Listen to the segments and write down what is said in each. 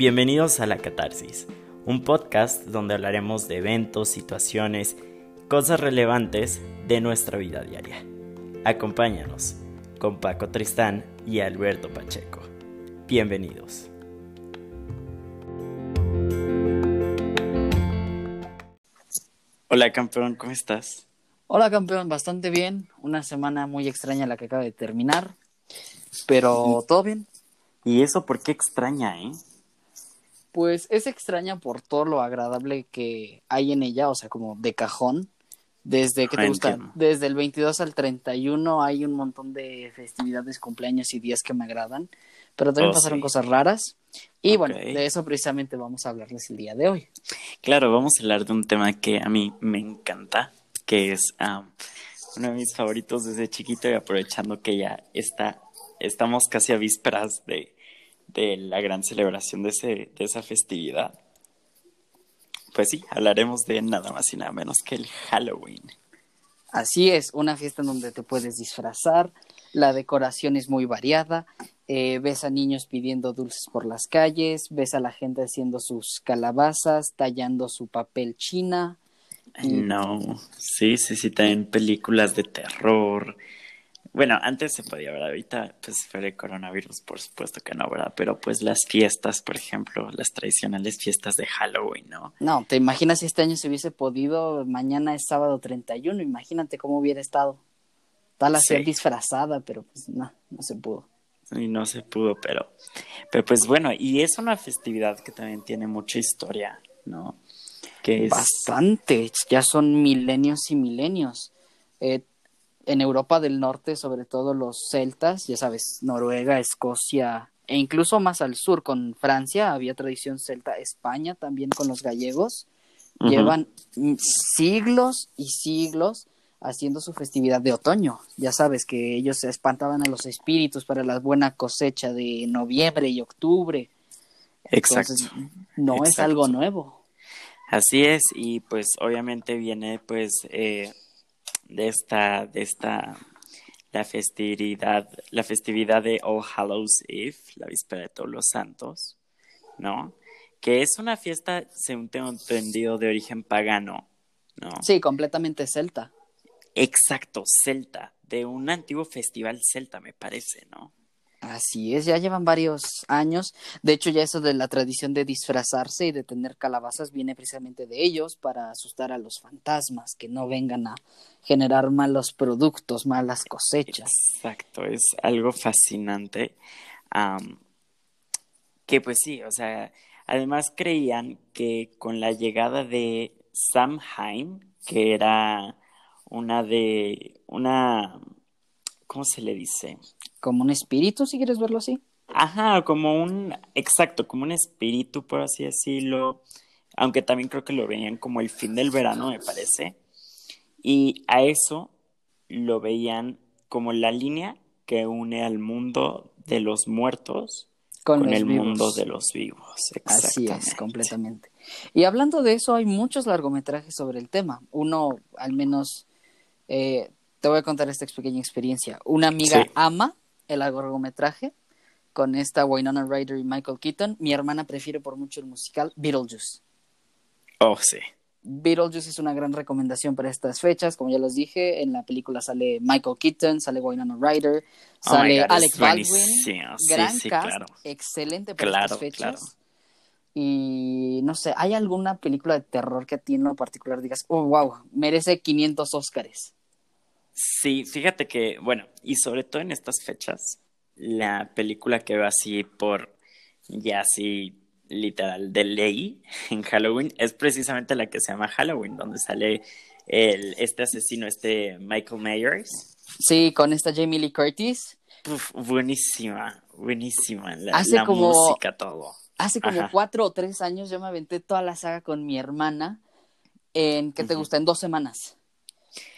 Bienvenidos a La Catarsis, un podcast donde hablaremos de eventos, situaciones, cosas relevantes de nuestra vida diaria. Acompáñanos con Paco Tristán y Alberto Pacheco. Bienvenidos. Hola campeón, ¿cómo estás? Hola campeón, bastante bien. Una semana muy extraña la que acaba de terminar, pero todo bien. ¿Y eso por qué extraña, eh? Pues es extraña por todo lo agradable que hay en ella, o sea, como de cajón. Desde que te gusta, desde el 22 al 31 hay un montón de festividades, cumpleaños y días que me agradan, pero también oh, pasaron cosas raras. Y bueno, de eso precisamente vamos a hablarles el día de hoy. Claro, vamos a hablar de un tema que a mí me encanta, que es uno de mis favoritos desde chiquito y aprovechando que ya está, estamos casi a vísperas de, de la gran celebración de, ese, de esa festividad. Pues sí, hablaremos de nada más y nada menos que el Halloween. Así es, una fiesta en donde te puedes disfrazar, la decoración es muy variada, eh, ves a niños pidiendo dulces por las calles, ves a la gente haciendo sus calabazas, tallando su papel china. No, sí, sí, sí, también películas de terror, bueno, antes se podía ver, ahorita pues fue el coronavirus, por supuesto que no, ¿verdad? Pero pues las fiestas, por ejemplo, las tradicionales fiestas de Halloween, ¿no? No, te imaginas si este año se hubiese podido, mañana es sábado 31, imagínate cómo hubiera estado. Tal así disfrazada, pero pues no, no se pudo. Y no se pudo, pero, pero pues bueno, y es una festividad que también tiene mucha historia, ¿no? Que es... Bastante, ya son milenios y milenios. Eh, en Europa del Norte, sobre todo los celtas, ya sabes, Noruega, Escocia e incluso más al sur con Francia, había tradición celta, España también con los gallegos, llevan siglos y siglos haciendo su festividad de otoño. Ya sabes que ellos se espantaban a los espíritus para la buena cosecha de noviembre y octubre. Exacto. no es algo nuevo. Así es, y pues obviamente viene pues eh, de esta, de esta, la festividad, la festividad de All Hallows Eve, la víspera de todos los santos, ¿no? Que es una fiesta, según tengo entendido, de origen pagano, ¿no? Sí, completamente celta. Exacto, celta, de un antiguo festival celta, me parece, ¿no? Así es, ya llevan varios años. De hecho, ya eso de la tradición de disfrazarse y de tener calabazas viene precisamente de ellos para asustar a los fantasmas, que no vengan a generar malos productos, malas cosechas. Exacto, es algo fascinante. que pues sí, o sea, además creían que con la llegada de Samhain, que era una de, una, ¿cómo se le dice? como un espíritu, si quieres verlo así. Ajá, como un, exacto, como un espíritu, por así decirlo. Aunque también creo que lo veían como el fin del verano, me parece. Y a eso lo veían como la línea que une al mundo de los muertos con, el mundo de los vivos. Así es, completamente. Y hablando de eso, hay muchos largometrajes sobre el tema. Uno, al menos, eh, te voy a contar esta pequeña experiencia. Una amiga ama el largometraje con esta Winona Ryder y Michael Keaton. Mi hermana prefiere por mucho el musical Beetlejuice. Oh, sí. Beetlejuice es una gran recomendación para estas fechas. Como ya les dije, en la película sale Michael Keaton, sale Winona Ryder, oh sale Alex Baldwin. gran cast, excelente para estas fechas. Y no sé, ¿hay alguna película de terror que a ti en lo particular digas, oh, wow, merece 500 Óscares? Sí, fíjate que, bueno, y sobre todo en estas fechas, la película que veo así por, ya así literal, de ley en Halloween, es precisamente la que se llama Halloween, donde sale el, este asesino, este Michael Myers. Sí, con esta Jamie Lee Curtis. buenísima, buenísima. La, la música, todo. Hace como cuatro o tres años yo me aventé toda la saga con mi hermana en, ¿qué te gusta? En dos semanas.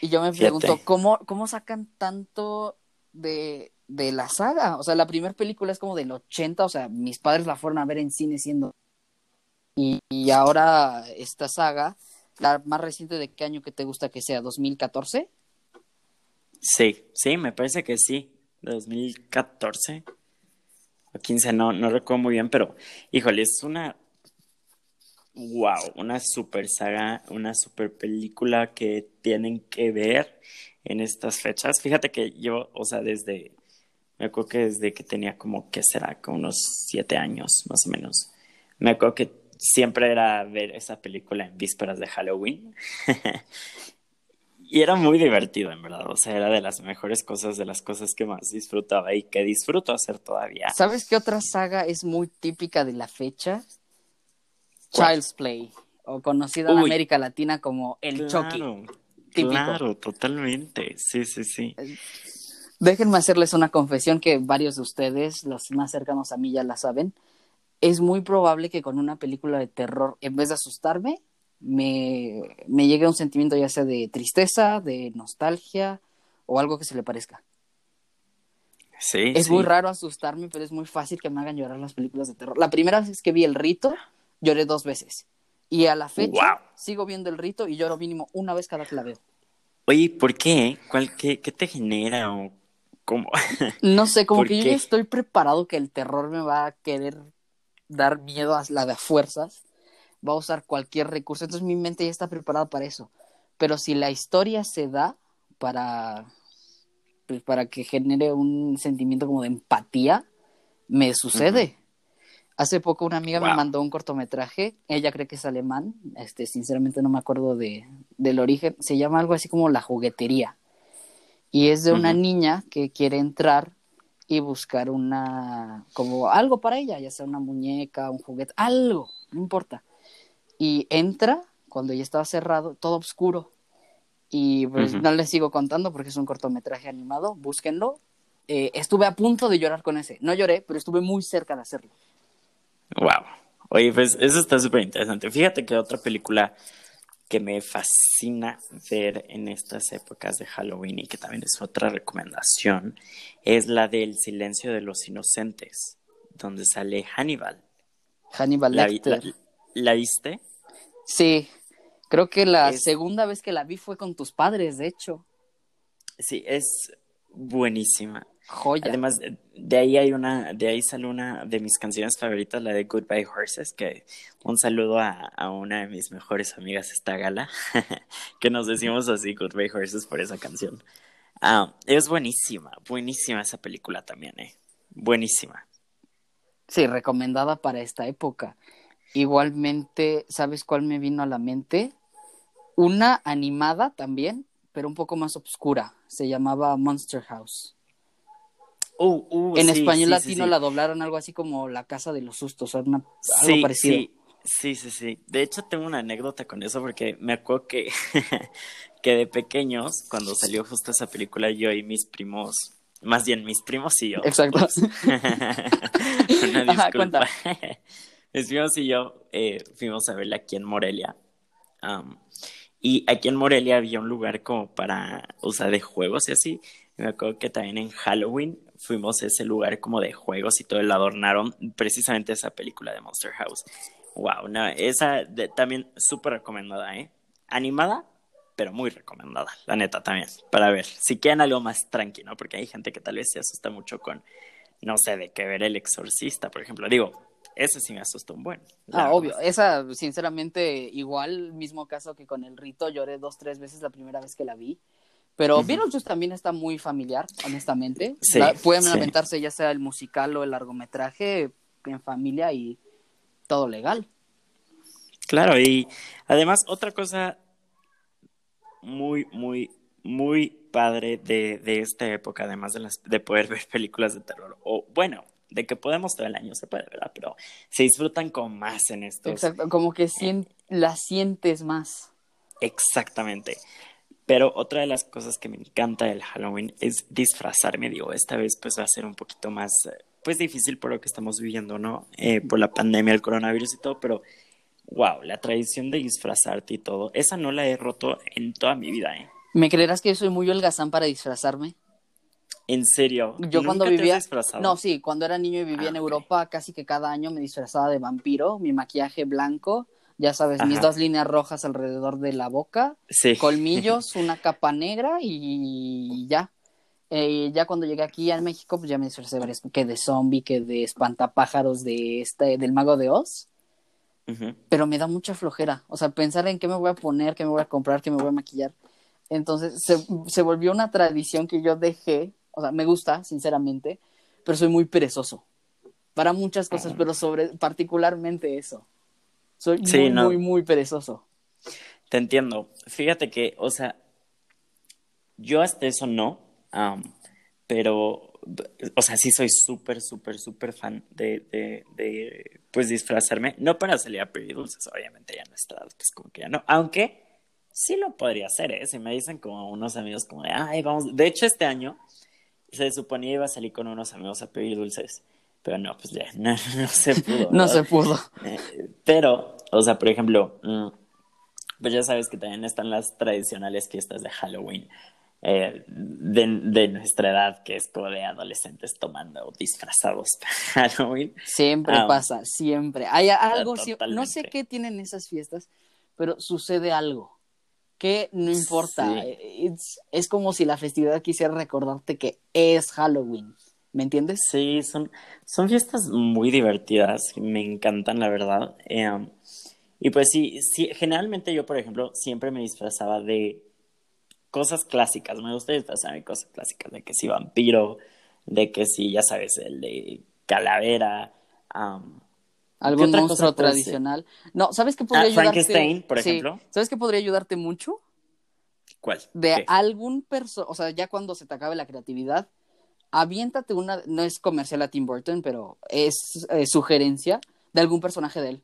Y yo me pregunto, ¿cómo, ¿cómo sacan tanto de, de la saga? O sea, la primera película es como del 80, o sea, mis padres la fueron a ver en cine siendo... Y, y ahora esta saga, la más reciente de qué año que te gusta que sea, 2014? Sí, sí, me parece que sí, 2014. o 15, no, no recuerdo muy bien, pero híjole, es una, wow, una super saga, una super película que tienen que ver en estas fechas. Fíjate que yo, o sea, desde, me que desde que tenía como, ¿qué será? Como unos siete años, más o menos. Me acuerdo que siempre era ver esa película en vísperas de Halloween. y era muy divertido, en verdad. O sea, era de las mejores cosas, de las cosas que más disfrutaba y que disfruto hacer todavía. ¿Sabes qué otra saga es muy típica de la fecha? Child's Play, o conocida en América Latina como El claro, Chucky. Claro, totalmente. Sí, sí, sí. Déjenme hacerles una confesión que varios de ustedes, los más cercanos a mí, ya la saben es muy probable que con una película de terror, en vez de asustarme, me, me llegue un sentimiento ya sea de tristeza, de nostalgia o algo que se le parezca. Sí, es muy raro asustarme, pero es muy fácil que me hagan llorar las películas de terror. La primera vez que vi El Rito, lloré dos veces. Y a la fecha sigo viendo El Rito y lloro mínimo una vez cada que la veo. Oye, ¿por qué? ¿Cuál, qué, qué te genera o cómo? No sé, como que yo ya estoy preparado que el terror me va a querer dar miedo a la de fuerzas, va a usar cualquier recurso. Entonces mi mente ya está preparada para eso. Pero si la historia se da para, pues, para que genere un sentimiento como de empatía, me sucede. Hace poco una amiga me mandó un cortometraje, ella cree que es alemán, este, sinceramente no me acuerdo de, del origen, se llama algo así como La juguetería. Y es de una niña que quiere entrar y buscar una, como algo para ella, ya sea una muñeca, un juguete, algo, no importa. Y entra cuando ya estaba cerrado, todo oscuro. Y pues no les sigo contando porque es un cortometraje animado, búsquenlo. Eh, estuve a punto de llorar con ese. No lloré, pero estuve muy cerca de hacerlo. Wow. Oye, pues eso está súper interesante. Fíjate que otra película que me fascina ver en estas épocas de Halloween y que también es otra recomendación es la del Silencio de los Inocentes, donde sale Hannibal. Hannibal Lecter. ¿La, viste? Sí, creo que la segunda vez que la vi fue con tus padres, de hecho. Sí, es buenísima. Joya. Además, de ahí hay una, de ahí sale una de mis canciones favoritas, la de Goodbye Horses, que un saludo a, una de mis mejores amigas, esta gala, que nos decimos así, Goodbye Horses, por esa canción. Ah, es buenísima, buenísima esa película también, eh. Buenísima. Sí, recomendada para esta época. Igualmente, ¿sabes cuál me vino a la mente? Una animada también, pero un poco más oscura. Se llamaba Monster House. Uh, uh, en español latino la doblaron algo así como La Casa de los Sustos, algo parecido. Sí, sí, sí. De hecho, tengo una anécdota con eso porque me acuerdo que, que de pequeños, cuando salió justo esa película, yo y mis primos, más bien mis primos y yo. Exacto. una disculpa. mis primos y yo eh, fuimos a verla aquí en Morelia. y aquí en Morelia había un lugar como para usar de juegos y así. Me acuerdo que también en Halloween fuimos a ese lugar como de juegos y todo el adornaron precisamente esa película de Monster House. Wow, no, esa también súper recomendada, ¿eh? Animada, pero muy recomendada, la neta también, para ver. Si quieren algo más tranquilo, porque hay gente que tal vez se asusta mucho con, no sé, de que ver El Exorcista, por ejemplo. Digo, ese sí me asustó un buen. Ah, obvio. Esa, sinceramente, igual, mismo caso que con El Rito, lloré dos, tres veces la primera vez que la vi. Pero uh -huh. también está muy familiar, honestamente. Sí, pueden sí. ya sea el musical o el largometraje en familia y todo legal. Claro, y además otra cosa muy, muy, muy padre de, de esta época, además de, las, de poder ver películas de terror, o bueno, de que podemos todo el año, se puede, ¿verdad? Pero se disfrutan con más en esto. Exacto, como que eh, la sientes más. Exactamente. Pero otra de las cosas que me encanta del Halloween es disfrazarme. Digo, esta vez pues va a ser un poquito más, pues difícil por lo que estamos viviendo, ¿no? Eh, por la pandemia, el coronavirus y todo, pero wow, la tradición de disfrazarte y todo, esa no la he roto en toda mi vida, ¿eh? ¿Me creerás que yo soy muy holgazán para disfrazarme? ¿En serio? Yo cuando vivía... no, sí, cuando era niño y vivía en ah, Europa, casi que cada año me disfrazaba de vampiro, mi maquillaje blanco ya sabes, mis dos líneas rojas alrededor de la boca, colmillos, una capa negra y ya. Eh, ya cuando llegué aquí a México, pues ya me disfrazé varias, que de zombie, que de espantapájaros de este, del mago de Oz. Pero me da mucha flojera. O sea, pensar en qué me voy a poner, qué me voy a comprar, qué me voy a maquillar. Entonces se, se volvió una tradición que yo dejé. O sea, me gusta, sinceramente, pero soy muy perezoso. Para muchas cosas, pero sobre particularmente eso. Soy Sí, muy, no. muy, muy perezoso. Te entiendo. Fíjate que, o sea, yo hasta eso no, am, pero, o sea, sí soy súper, súper, súper fan de, de, de, pues, disfrazarme. No para salir a pedir dulces, obviamente ya no está, pues, como que ya no. Aunque sí lo podría hacer, ¿eh? Si me dicen como unos amigos como de, ay, vamos. De hecho, este año se suponía iba a salir con unos amigos a pedir dulces. Pero no, pues ya, no, no se pudo. No se pudo. Eh, pero, o sea, por ejemplo, mm, pues ya sabes que también están las tradicionales fiestas de Halloween eh, de, de nuestra edad, que es como de adolescentes tomando disfrazados para Halloween. Siempre Ah, pasa, siempre. Hay algo, no sé qué tienen esas fiestas, pero sucede algo que no importa. Sí. Eh, es como si la festividad quisiera recordarte que es Halloween. ¿Me entiendes? Sí, son, son fiestas muy divertidas, me encantan, la verdad. Eh, y pues sí, sí, generalmente yo, por ejemplo, siempre me disfrazaba de cosas clásicas. Me gusta disfrazarme de cosas clásicas, de que si vampiro, de que si, ya sabes, el de calavera. Algún monstruo tradicional. No, ¿sabes qué podría Ah, ayudarte? Frankenstein, por Sí, ejemplo. ¿Sabes qué podría ayudarte mucho? ¿Cuál? De ¿Qué? algún perso, o sea, ya cuando se te acabe la creatividad, aviéntate una, no es comercial a Tim Burton, pero es eh, sugerencia de algún personaje de él.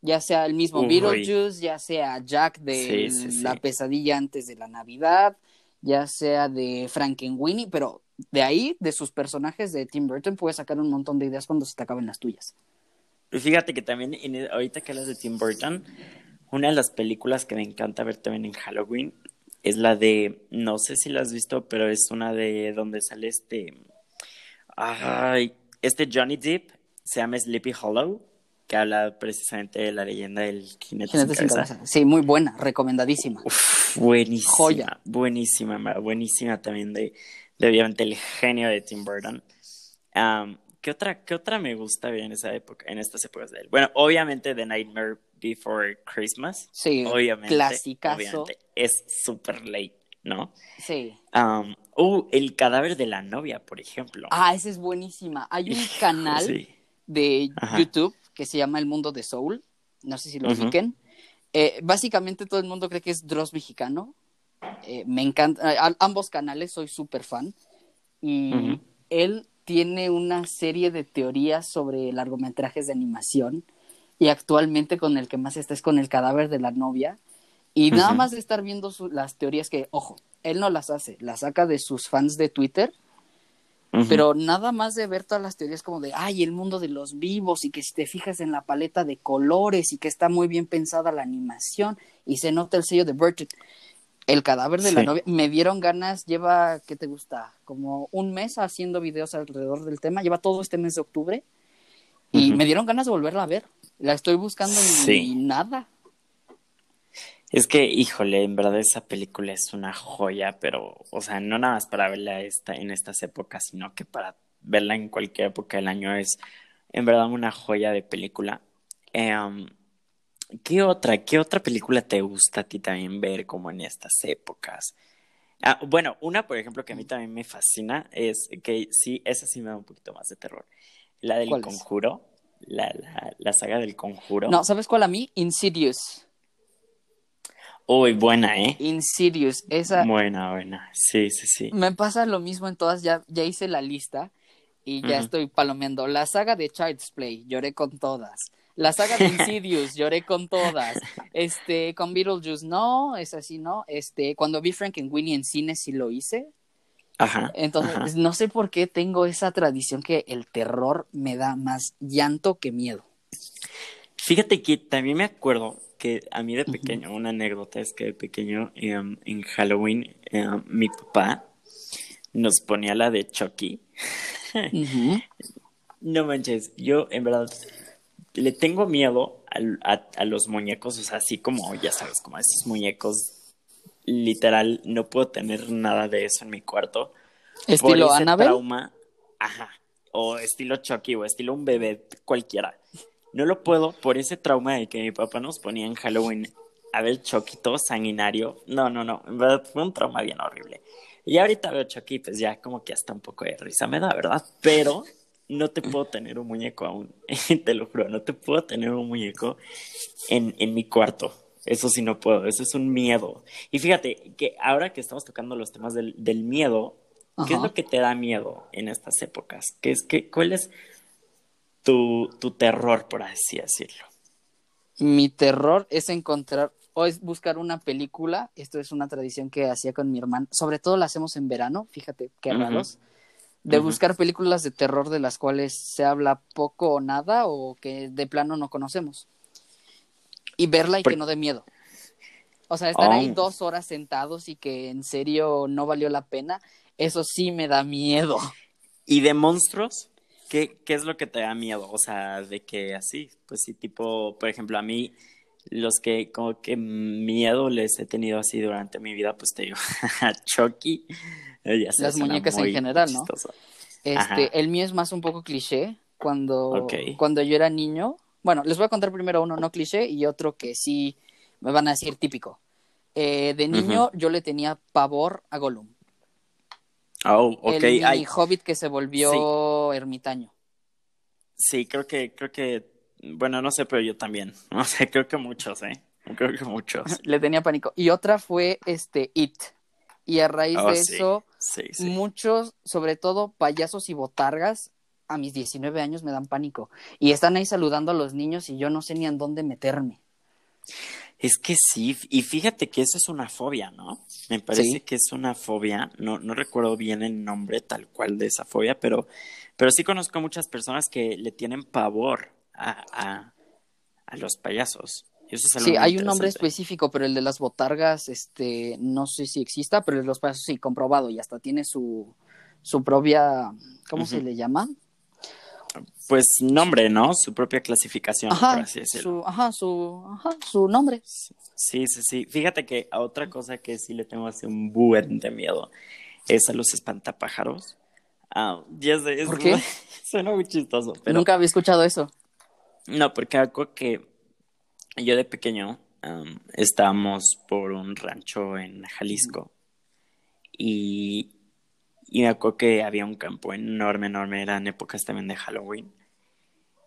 Ya sea el mismo Uy. Beetlejuice, ya sea Jack de Sí, sí, La pesadilla antes de la Navidad, ya sea de Frankenweenie, pero de ahí, de sus personajes de Tim Burton, puedes sacar un montón de ideas cuando se te acaben las tuyas. Y Fíjate que también, en- ahorita que hablas de Tim Burton, una de las películas que me encanta ver también en Halloween es la de, no sé si la has visto, pero es una de donde sale este, ay, este Johnny Depp, se llama Sleepy Hollow, que habla precisamente de la leyenda del jinete Jinete sin cabeza. cabeza. Sí, muy buena, recomendadísima. Uf, buenísima, Joya. buenísima, ma- buenísima también de, de obviamente el genio de Tim Burton. Am, ¿qué otra, qué otra me gusta ver en esa época, en estas épocas de él? Bueno, obviamente The Nightmare Before Christmas. Sí, obviamente, clasicazo. obviamente, es super late, ¿no? Sí. Am, uh, el cadáver de la novia, por ejemplo. Ah, esa es buenísima. Hay un canal Sí. de Ajá. YouTube que se llama El Mundo de Soul. No sé si lo ubiquen. Eh, básicamente todo el mundo cree que es Dross mexicano. Eh, me encanta. a- ambos canales, soy súper fan. Y él tiene una serie de teorías sobre largometrajes de animación. Y actualmente con el que más está es con el cadáver de la novia. Y nada más de estar viendo su- las teorías que, ojo, él no las hace, las saca de sus fans de Twitter. Pero nada más de ver todas las teorías como de, ay, el mundo de los vivos y que si te fijas en la paleta de colores y que está muy bien pensada la animación y se nota el sello de Burton. El cadáver de la novia, me dieron ganas, lleva, ¿qué te gusta? Como un mes haciendo videos alrededor del tema, lleva todo este mes de octubre y me dieron ganas de volverla a ver. La estoy buscando y Sí. nada. Es que, híjole, en verdad esa película es una joya, pero, o sea, no nada más para verla esta, en estas épocas, sino que para verla en cualquier época del año es, en verdad, una joya de película. Em, ¿qué otra, qué otra película te gusta a ti también ver como en estas épocas? Ah, bueno, una, por ejemplo, que a mí también me fascina es que sí, esa sí me da un poquito más de terror. La del ¿Cuál es? La, la, la saga del Conjuro. No, ¿sabes cuál a mí? Insidious. Uy, buena, ¿eh? Insidious. Esa, Buena, buena. Sí, sí, sí. Me pasa lo mismo en todas, ya, ya hice la lista y ya estoy palomeando. La saga de Child's Play, lloré con todas. La saga de Insidious, lloré con todas. Este, con Beetlejuice, no, es así, no. Este, cuando vi Frankenweenie en cine sí lo hice. Ajá. Entonces, ajá. no sé por qué tengo esa tradición que el terror me da más llanto que miedo. Fíjate que también me acuerdo que a mí de pequeño, una anécdota es que de pequeño em, en Halloween em, mi papá nos ponía la de Chucky. No manches, yo en verdad le tengo miedo al- a, a los muñecos, o sea, así como, ya sabes, como esos muñecos, literal, no puedo tener nada de eso en mi cuarto, ¿Estilo Annabelle? trauma, ajá, o estilo Chucky o estilo un bebé cualquiera. No lo puedo por ese trauma de que mi papá nos ponía en Halloween a ver Chucky todo sanguinario. No, no, no, en verdad fue un trauma bien horrible. Y ahorita veo Chucky, pues ya como que hasta un poco de risa me da, ¿verdad? Pero no te puedo tener un muñeco aún, te lo juro, no te puedo tener un muñeco en, en mi cuarto. Eso sí no puedo, eso es un miedo. Y fíjate que ahora que estamos tocando los temas del, del miedo, ¿qué es lo que te da miedo en estas épocas? ¿Qué es, qué, ¿Cuál es tu, tu terror, por así decirlo? Mi terror es encontrar o es buscar una película. Esto es una tradición que hacía con mi hermano. Sobre todo la hacemos en verano, fíjate qué raros. De buscar películas de terror de las cuales se habla poco o nada o que de plano no conocemos. Y verla y que no dé miedo. O sea, estar ahí Oh. dos horas sentados y que en serio no valió la pena, eso sí me da miedo. ¿Y de monstruos? ¿Qué, ¿Qué es lo que te da miedo? O sea, de que así, pues sí, tipo, por ejemplo, a mí, los que como que miedo les he tenido así durante mi vida, pues te digo, Chucky. eh, ya Las muñecas en general, ¿no? Este, Ajá. el mío es más un poco cliché. Cuando, cuando yo era niño, bueno, les voy a contar primero uno no cliché y otro que sí me van a decir típico. Eh, de niño yo le tenía pavor a Gollum, Oh, ok. el mini Ay, hobbit que se volvió ermitaño. sí, creo que, creo que, bueno, no sé, pero yo también. No sé, creo que muchos, ¿eh? Creo que muchos. Le tenía pánico. Y otra fue este It. Y a raíz Oh, de sí, eso, sí. muchos, sobre todo payasos y botargas, a mis 19 años me dan pánico. Y están ahí saludando a los niños y yo no sé ni en dónde meterme. Es que sí, y fíjate que eso es una fobia, ¿no? Me parece Sí. que es una fobia, no, no recuerdo bien el nombre tal cual de esa fobia, pero, pero sí conozco muchas personas que le tienen pavor a, a, a los payasos. Eso es Sí, hay un nombre específico, pero el de las botargas, este, no sé si exista, pero el de los payasos sí, comprobado, y hasta tiene su, su propia, ¿cómo se le llama? Pues nombre, ¿no? Su propia clasificación, por Ajá, así decirlo. su, ajá, su, ajá, su nombre. Sí, sí, sí. Fíjate que a otra cosa que sí le tengo así un buen de miedo es a los espantapájaros. Ah, ya sé, es ¿Por qué? suena muy chistoso, pero Nunca había escuchado eso. No, porque algo que yo de pequeño am, estábamos por un rancho en Jalisco y, y me acuerdo que había un campo enorme, enorme, eran épocas también de Halloween.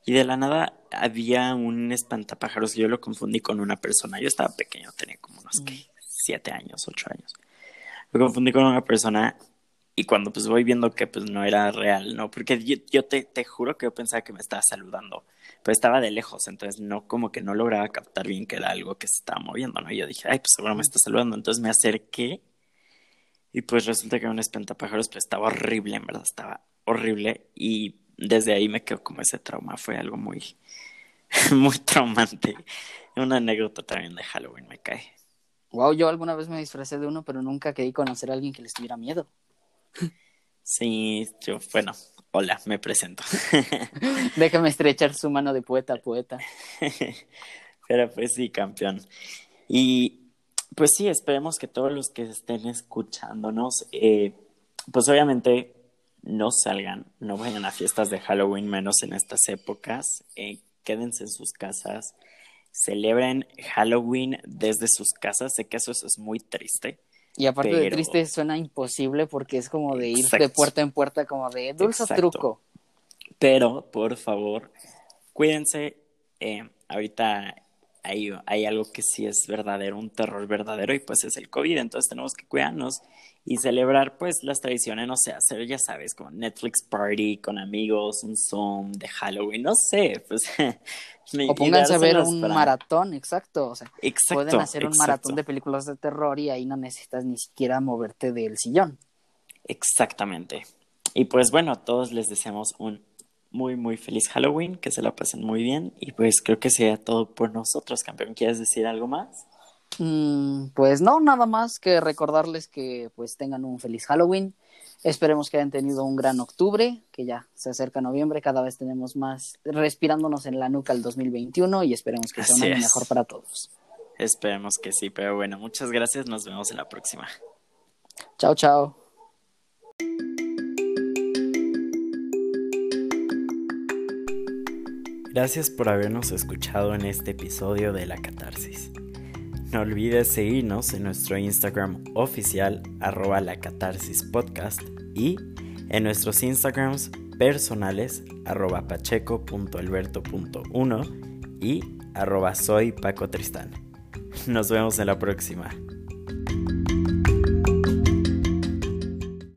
Y de la nada había un espantapájaros, yo lo confundí con una persona. Yo estaba pequeño, tenía como unos ¿qué? siete años, ocho años. Lo confundí con una persona y cuando pues voy viendo que pues no era real, ¿no? Porque yo, yo te, te juro que yo pensaba que me estaba saludando, pero estaba de lejos, entonces no como que no lograba captar bien que era algo que se estaba moviendo, ¿no? Y yo dije, ay, pues seguro me está saludando, entonces me acerqué y pues resulta que era un espantapájaros, pero estaba horrible, en verdad, estaba horrible y desde ahí me quedó como ese trauma, fue algo muy, muy traumante. Una anécdota también de Halloween me cae. Wow, yo alguna vez me disfracé de uno, pero nunca querí conocer a alguien que les tuviera miedo. Sí, yo, bueno, hola, me presento. Déjame estrechar su mano de poeta a poeta. Pero pues sí, campeón. Y pues sí, esperemos que todos los que estén escuchándonos, eh, pues obviamente no salgan, no vayan a fiestas de Halloween, menos en estas épocas. Eh, quédense en sus casas, celebren Halloween desde sus casas. Sé que eso, eso es muy triste. Y aparte de triste, suena imposible porque es como de ir de puerta en puerta, como de dulce Exacto. truco. Pero, por favor, cuídense. Eh, ahorita hay, hay algo que sí es verdadero, un terror verdadero, y pues es el COVID. Entonces tenemos que cuidarnos y celebrar, pues, las tradiciones. No sé, hacer, ya sabes, como Netflix party con amigos, un Zoom de Halloween, no sé, pues. O pónganse a ver un para- maratón, exacto. O sea, Exacto. pueden hacer un exacto. maratón de películas de terror y ahí no necesitas ni siquiera moverte del sillón. Exactamente. Y pues bueno, a todos les deseamos un muy, muy feliz Halloween, que se la pasen muy bien. Y pues creo que sea todo por nosotros, campeón. ¿Quieres decir algo más? Mm, pues no, nada más que recordarles que pues tengan un feliz Halloween. Esperemos que hayan tenido un gran octubre, que ya se acerca noviembre, cada vez tenemos más respirándonos en la nuca el 2021 y esperemos que sea un año mejor para todos. Esperemos que sí, pero bueno, muchas gracias, nos vemos en la próxima. Chao, chao. Gracias por habernos escuchado en este episodio de La Catarsis. No olvides seguirnos en nuestro Instagram oficial arroba la catarsis podcast y en nuestros Instagrams personales arroba pacheco.alberto.1 y arroba soy Paco Tristán. Nos vemos en la próxima.